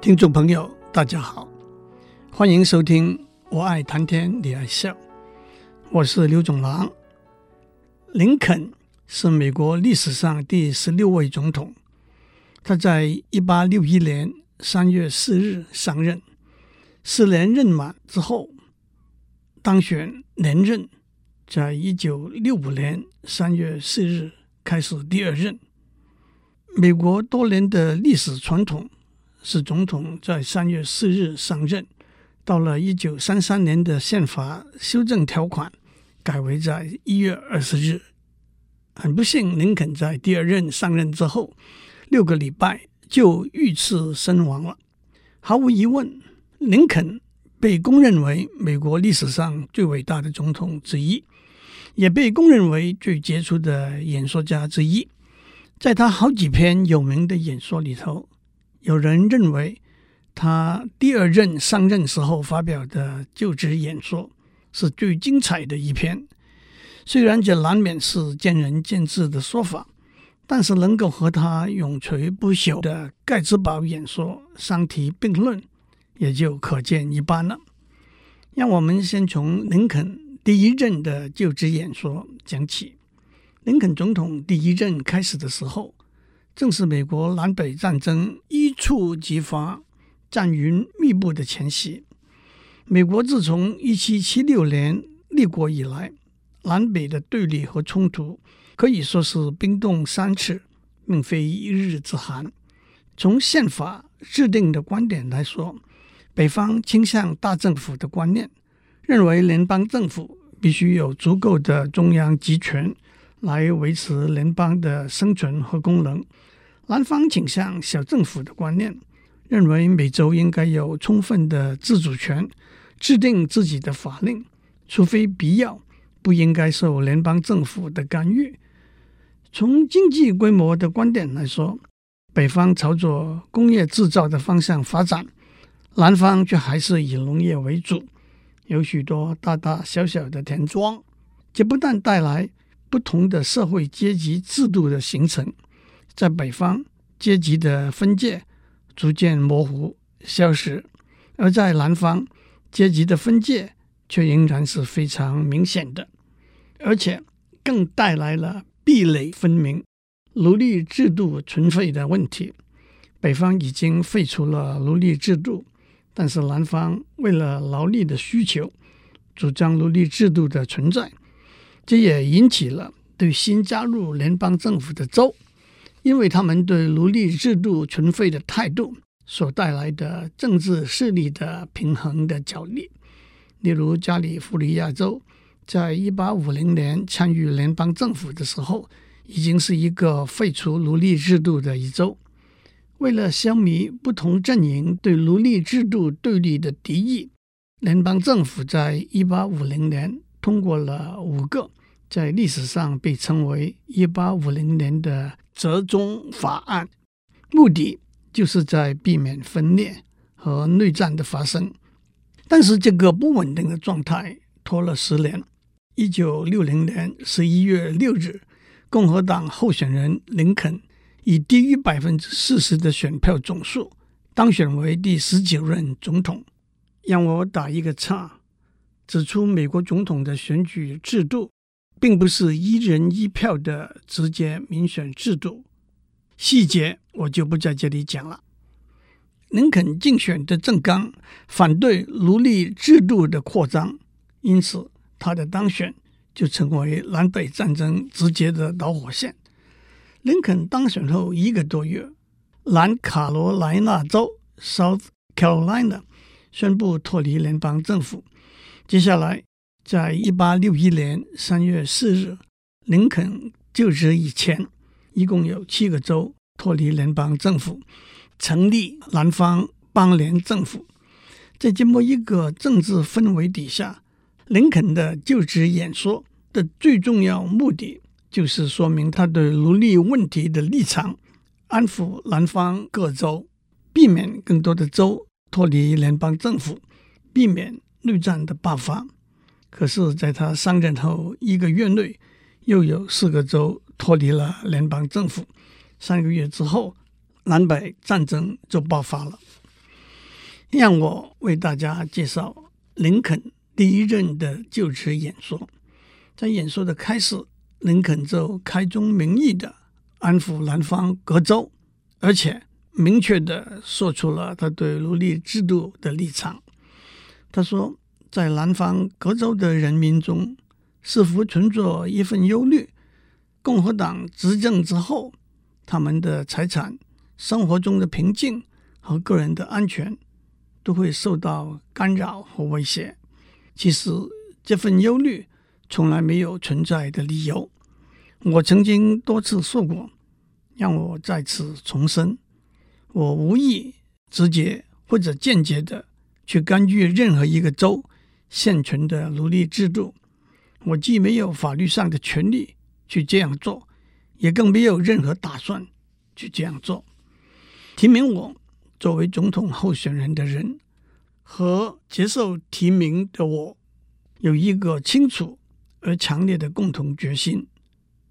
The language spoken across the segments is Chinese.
听众朋友，大家好，欢迎收听《我爱谈天你爱笑》，我是刘总郎。林肯是美国历史上第十六位总统，他在一八六一年三月四日上任，四年任满之后当选连任，在一九六五年三月四日开始第二任。美国多年的历史传统。是总统在三月四日上任，到了一九三三年的宪法修正条款改为在一月二十日。很不幸，林肯在第二任上任之后六个礼拜就遇刺身亡了。毫无疑问，林肯被公认为美国历史上最伟大的总统之一，也被公认为最杰出的演说家之一。在他好几篇有名的演说里头。有人认为，他第二任上任时候发表的就职演说是最精彩的一篇。虽然这难免是见仁见智的说法，但是能够和他永垂不朽的盖茨堡演说相提并论，也就可见一斑了。让我们先从林肯第一任的就职演说讲起。林肯总统第一任开始的时候，正是美国南北战争一触即发、战云密布的前夕。美国自从一七七六年立国以来，南北的对立和冲突可以说是冰冻三尺，并非一日之寒。从宪法制定的观点来说，北方倾向大政府的观念，认为联邦政府必须有足够的中央集权来维持联邦的生存和功能。南方倾向小政府的观念，认为美洲应该有充分的自主权，制定自己的法令，除非必要，不应该受联邦政府的干预。从经济规模的观点来说，北方朝着工业制造的方向发展，南方却还是以农业为主，有许多大大小小的田庄，这不但带来不同的社会阶级制度的形成。在北方，阶级的分界逐渐模糊消失；而在南方，阶级的分界却仍然是非常明显的，而且更带来了壁垒分明、奴隶制度存废的问题。北方已经废除了奴隶制度，但是南方为了劳力的需求，主张奴隶制度的存在，这也引起了对新加入联邦政府的州。因为他们对奴隶制度存废的态度所带来的政治势力的平衡的角力，例如加利福尼亚州，在一八五零年参与联邦政府的时候，已经是一个废除奴隶制度的一州。为了消弭不同阵营对奴隶制度对立的敌意，联邦政府在一八五零年通过了五个在历史上被称为一八五零年的。折中法案，目的就是在避免分裂和内战的发生。但是这个不稳定的状态拖了十年。一九六零年十一月六日，共和党候选人林肯以低于百分之四十的选票总数当选为第十九任总统。让我打一个岔，指出美国总统的选举制度。并不是一人一票的直接民选制度，细节我就不在这里讲了。林肯竞选的政纲反对奴隶制度的扩张，因此他的当选就成为南北战争直接的导火线。林肯当选后一个多月，南卡罗来纳州 （South Carolina） 宣布脱离联邦政府，接下来。在一八六一年三月四日，林肯就职以前，一共有七个州脱离联邦政府，成立南方邦联政府。在这么一个政治氛围底下，林肯的就职演说的最重要目的，就是说明他对奴隶问题的立场，安抚南方各州，避免更多的州脱离联邦政府，避免内战的爆发。可是，在他上任后一个月内，又有四个州脱离了联邦政府。三个月之后，南北战争就爆发了。让我为大家介绍林肯第一任的就职演说。在演说的开始，林肯就开宗明义的安抚南方各州，而且明确的说出了他对奴隶制度的立场。他说，在南方各州的人民中，似乎存着一份忧虑：共和党执政之后，他们的财产、生活中的平静和个人的安全都会受到干扰和威胁。其实，这份忧虑。从来没有存在的理由。我曾经多次说过，让我再次重申：我无意直接或者间接的去干预任何一个州现存的奴隶制度。我既没有法律上的权利去这样做，也更没有任何打算去这样做。提名我作为总统候选人的人和接受提名的我有一个清楚。而强烈的共同决心，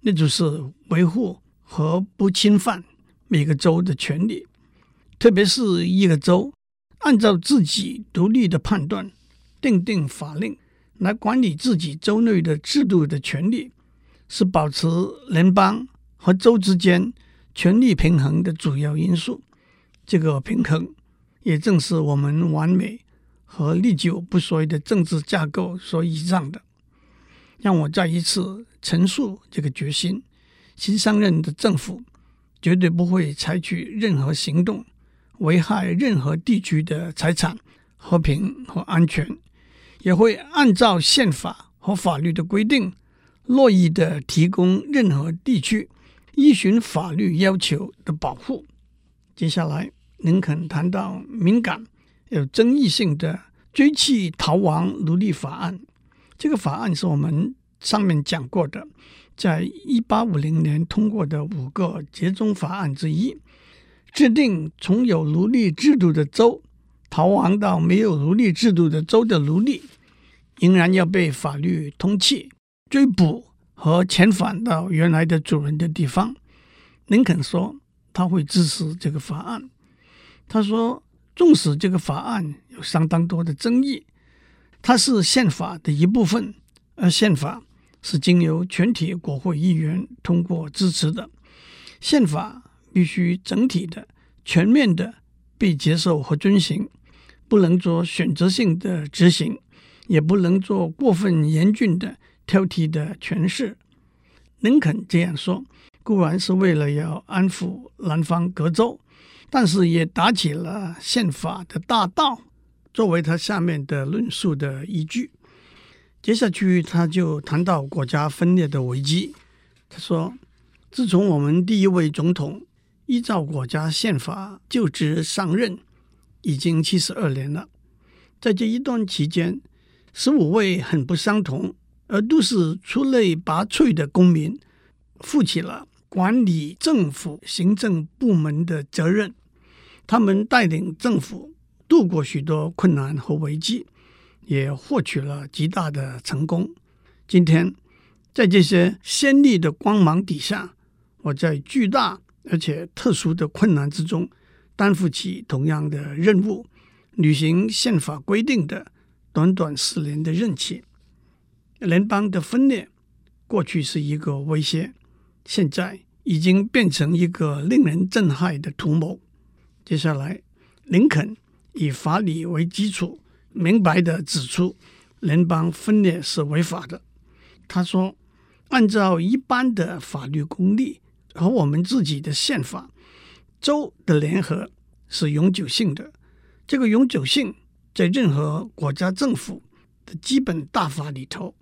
那就是维护和不侵犯每个州的权利，特别是一个州按照自己独立的判断订定法令来管理自己州内的制度的权利，是保持联邦和州之间权力平衡的主要因素。这个平衡也正是我们完美和历久不衰的政治架构所倚仗的。让我再一次陈述这个决心：新上任的政府绝对不会采取任何行动危害任何地区的财产、和平和安全，也会按照宪法和法律的规定，乐意的提供任何地区依循法律要求的保护。接下来，林肯谈到敏感、有争议性的追缉逃亡奴隶法案。这个法案是我们上面讲过的，在一八五零年通过的五个集中法案之一，制定从有奴隶制度的州逃亡到没有奴隶制度的州的奴隶，仍然要被法律通缉、追捕和遣返到原来的主人的地方。林肯说他会支持这个法案。他说，纵使这个法案有相当多的争议。它是宪法的一部分，而宪法是经由全体国会议员通过支持的。宪法必须整体的、全面的被接受和遵行，不能做选择性的执行，也不能做过分严峻的挑剔的诠释。林肯这样说，固然是为了要安抚南方各州，但是也打起了宪法的大道。作为他下面的论述的依据，接下去他就谈到国家分裂的危机。他说：“自从我们第一位总统依照国家宪法就职上任，已经七十二年了。在这一段期间，十五位很不相同而都是出类拔萃的公民，负起了管理政府行政部门的责任。他们带领政府。”度过许多困难和危机，也获取了极大的成功。今天，在这些鲜丽的光芒底下，我在巨大而且特殊的困难之中，担负起同样的任务，履行宪法规定的短短四年的任期。联邦的分裂过去是一个威胁，现在已经变成一个令人震撼的图谋。接下来，林肯。以法理为基础，明白地指出联邦分裂是违法的。他说：“按照一般的法律公例和我们自己的宪法，州的联合是永久性的。这个永久性在任何国家政府的基本大法里头，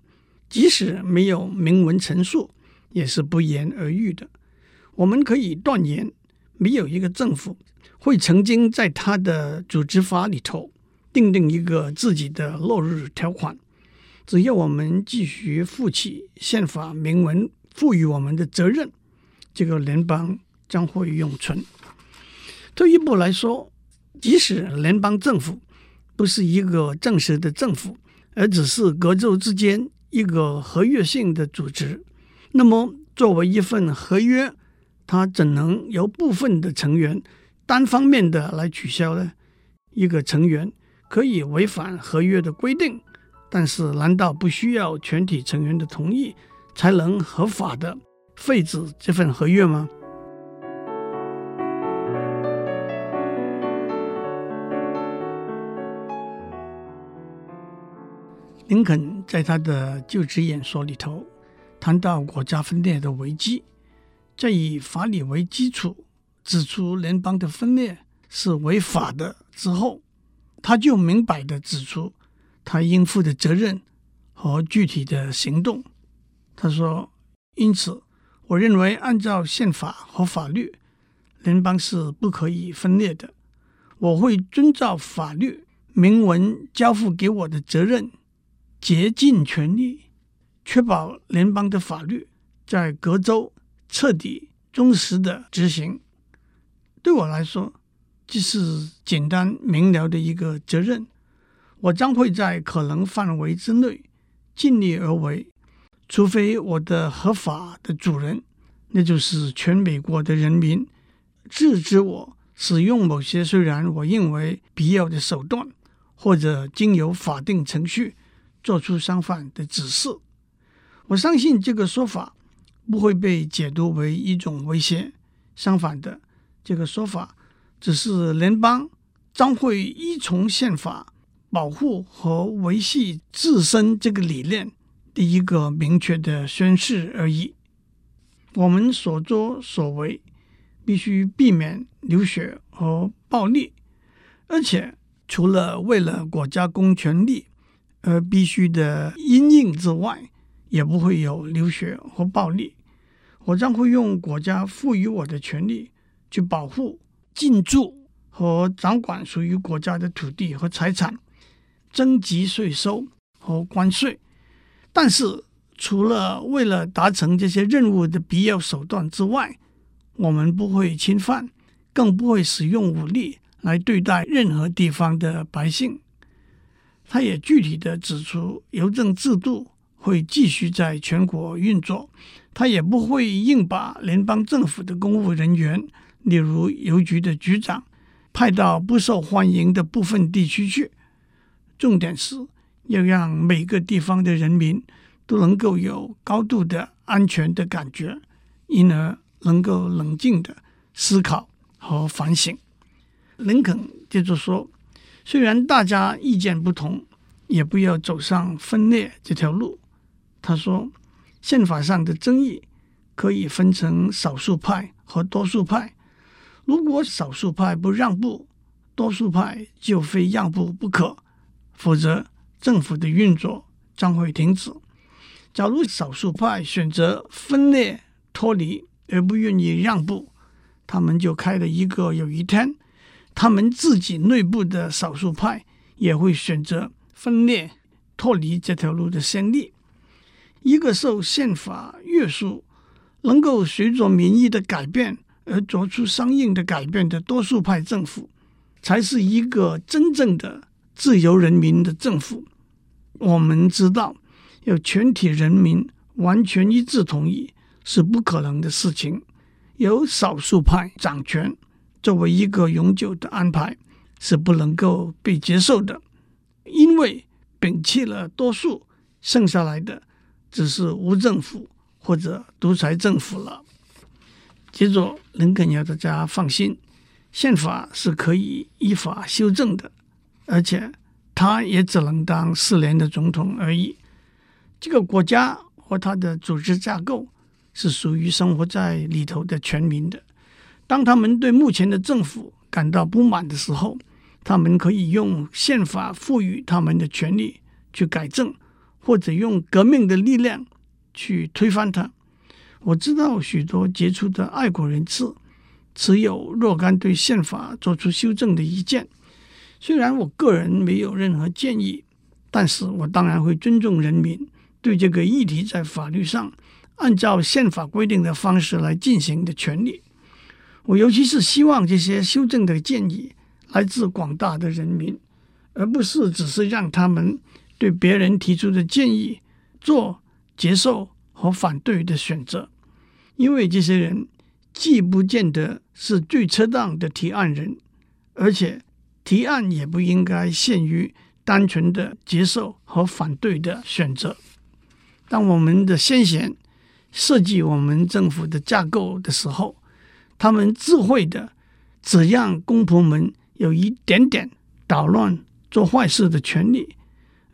即使没有明文陈述，也是不言而喻的。我们可以断言，没有一个政府。”会曾经在他的组织法里头订定一个自己的落日条款。只要我们继续负起宪法明文赋予我们的责任，这个联邦将会永存。退一步来说，即使联邦政府不是一个正式的政府，而只是各州之间一个合约性的组织，那么作为一份合约，它怎能由部分的成员单方面的来取消呢？一个成员可以违反合约的规定，但是难道不需要全体成员的同意才能合法的废止这份合约吗？林肯在他的就职演说里头谈到国家分裂的危机，在以法理为基础指出联邦的分裂是违法的之后，他就明白地指出他应负的责任和具体的行动。他说：“因此，我认为按照宪法和法律，联邦是不可以分裂的。我会遵照法律明文交付给我的责任。”竭尽全力确保联邦的法律在各州彻底忠实的执行。对我来说，这是简单明了的一个责任。我将会在可能范围之内尽力而为，除非我的合法的主人，那就是全美国的人民，制止我使用某些虽然我认为必要的手段，或者经由法定程序。做出相反的指示，我相信这个说法不会被解读为一种威胁。相反的，这个说法只是联邦将会依从宪法保护和维系自身这个理念的一个明确的宣示而已。我们所作所为必须避免流血和暴力，而且除了为了国家公权力。而必须的因应之外，也不会有流血和暴力。我将会用国家赋予我的权利去保护、进驻和掌管属于国家的土地和财产，征集税收和关税。但是，除了为了达成这些任务的必要手段之外，我们不会侵犯，更不会使用武力来对待任何地方的百姓。他也具体地指出，邮政制度会继续在全国运作，他也不会硬把联邦政府的公务人员，例如邮局的局长，派到不受欢迎的部分地区去。重点是要让每个地方的人民都能够有高度的安全的感觉，因而能够冷静地思考和反省。林肯接着说。虽然大家意见不同，也不要走上分裂这条路。他说，宪法上的争议可以分成少数派和多数派。如果少数派不让步，多数派就非让步不可，否则政府的运作将会停止。假如少数派选择分裂脱离而不愿意让步，他们就开了一个有一天。他们自己内部的少数派也会选择分裂、脱离这条路的先例。一个受宪法约束、能够随着民意的改变而做出相应的改变的多数派政府，才是一个真正的自由人民的政府。我们知道，要全体人民完全一致同意是不可能的事情，由少数派掌权。作为一个永久的安排是不能够被接受的，因为摒弃了多数，剩下来的只是无政府或者独裁政府了。接着，林肯要大家放心，宪法是可以依法修正的，而且他也只能当四年的总统而已。这个国家和他的组织架构是属于生活在里头的全民的。当他们对目前的政府感到不满的时候，他们可以用宪法赋予他们的权利去改正，或者用革命的力量去推翻它。我知道许多杰出的爱国人士持有若干对宪法做出修正的意见。虽然我个人没有任何建议，但是我当然会尊重人民对这个议题在法律上按照宪法规定的方式来进行的权利。我尤其是希望这些修正的建议来自广大的人民，而不是只是让他们对别人提出的建议做接受和反对的选择，因为这些人既不见得是最恰当的提案人，而且提案也不应该限于单纯的接受和反对的选择。当我们的先贤设计我们政府的架构的时候，他们智慧的只让公仆们有一点点捣乱做坏事的权利，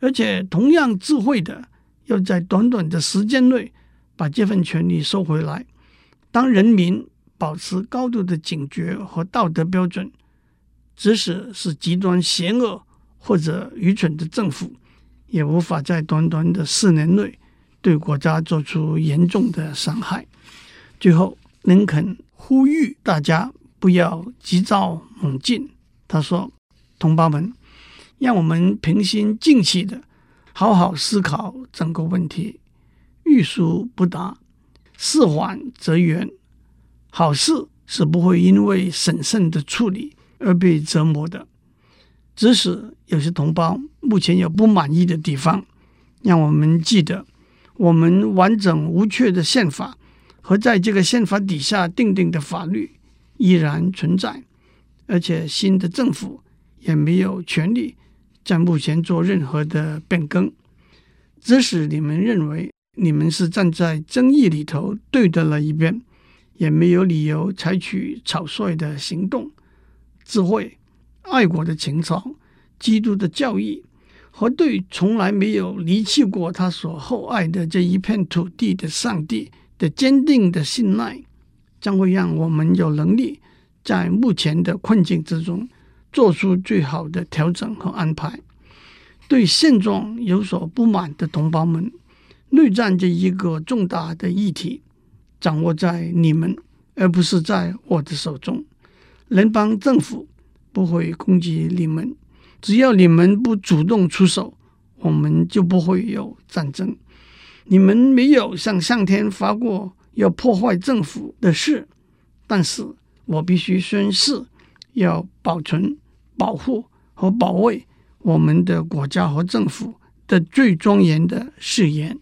而且同样智慧的要在短短的时间内把这份权利收回来。当人民保持高度的警觉和道德标准，即使是极端邪恶或者愚蠢的政府，也无法在短短的四年内对国家做出严重的伤害。最后，林肯 呼吁大家不要急躁猛进。他说：“同胞们，让我们平心静气的好好思考整个问题。欲速不达，事缓则圆。好事是不会因为审慎的处理而被折磨的。即使有些同胞目前有不满意的地方，让我们记得，我们完整无缺的宪法。”和在这个宪法底下订定的法律依然存在，而且新的政府也没有权利在目前做任何的变更。即使你们认为你们是站在争议里头对的那一边，也没有理由采取草率的行动。智慧、爱国的情操、基督的教义和对从来没有离弃过他所厚爱的这一片土地的上帝的坚定的信赖，将会让我们有能力在目前的困境之中做出最好的调整和安排。对现状有所不满的同胞们，内战这一个重大的议题掌握在你们，而不是在我的手中。联邦政府不会攻击你们，只要你们不主动出手，我们就不会有战争。你们没有向上天发过要破坏政府的誓，但是我必须宣誓，要保存、保护和保卫我们的国家和政府的最庄严的誓言。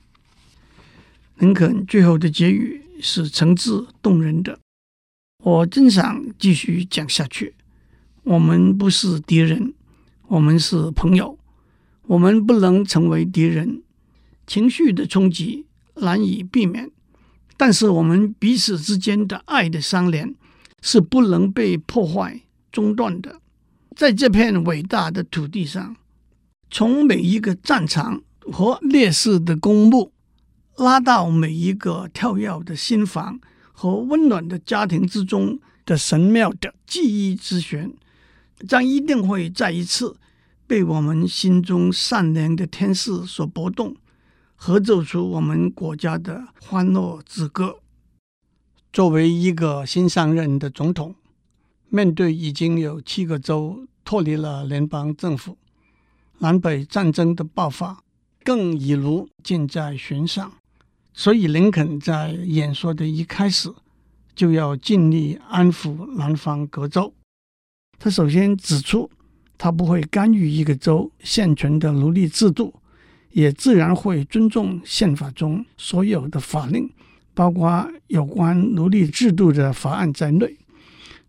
林肯最后的结语是诚挚动人的，我真想继续讲下去。我们不是敌人，我们是朋友，我们不能成为敌人。情绪的冲击难以避免，但是我们彼此之间的爱的相连是不能被破坏中断的。在这片伟大的土地上，从每一个战场和烈士的公墓，拉到每一个跳跃的心房和温暖的家庭之中的神妙的记忆之弦，将一定会再一次被我们心中善良的天使所拨动。合奏出我们国家的欢乐之歌。作为一个新上任的总统，面对已经有七个州脱离了联邦政府，南北战争的爆发更已如箭在弦上，所以林肯在演说的一开始就要尽力安抚南方各州。他首先指出，他不会干预一个州现存的奴隶制度。也自然会尊重宪法中所有的法令，包括有关奴隶制度的法案在内。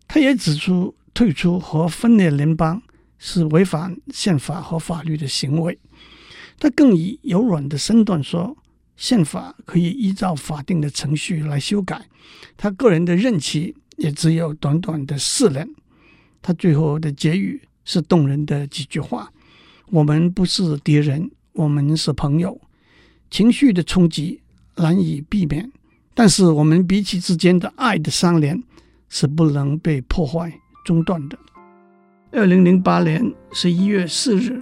他也指出，退出和分裂联邦是违反宪法和法律的行为。他更以柔软的身段说，宪法可以依照法定的程序来修改。他个人的任期也只有短短的四年。他最后的结语是动人的几句话：“我们不是敌人。”我们是朋友，情绪的冲击难以避免，但是我们彼此之间的爱的相连是不能被破坏中断的。二零零八年十一月四日，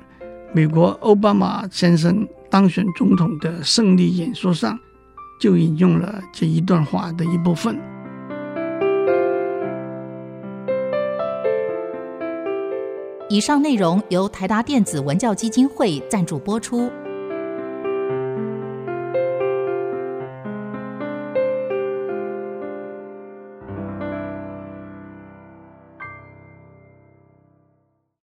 美国奥巴马先生当选总统的胜利演说上，就引用了这一段话的一部分。以上内容由台达电子文教基金会赞助播出。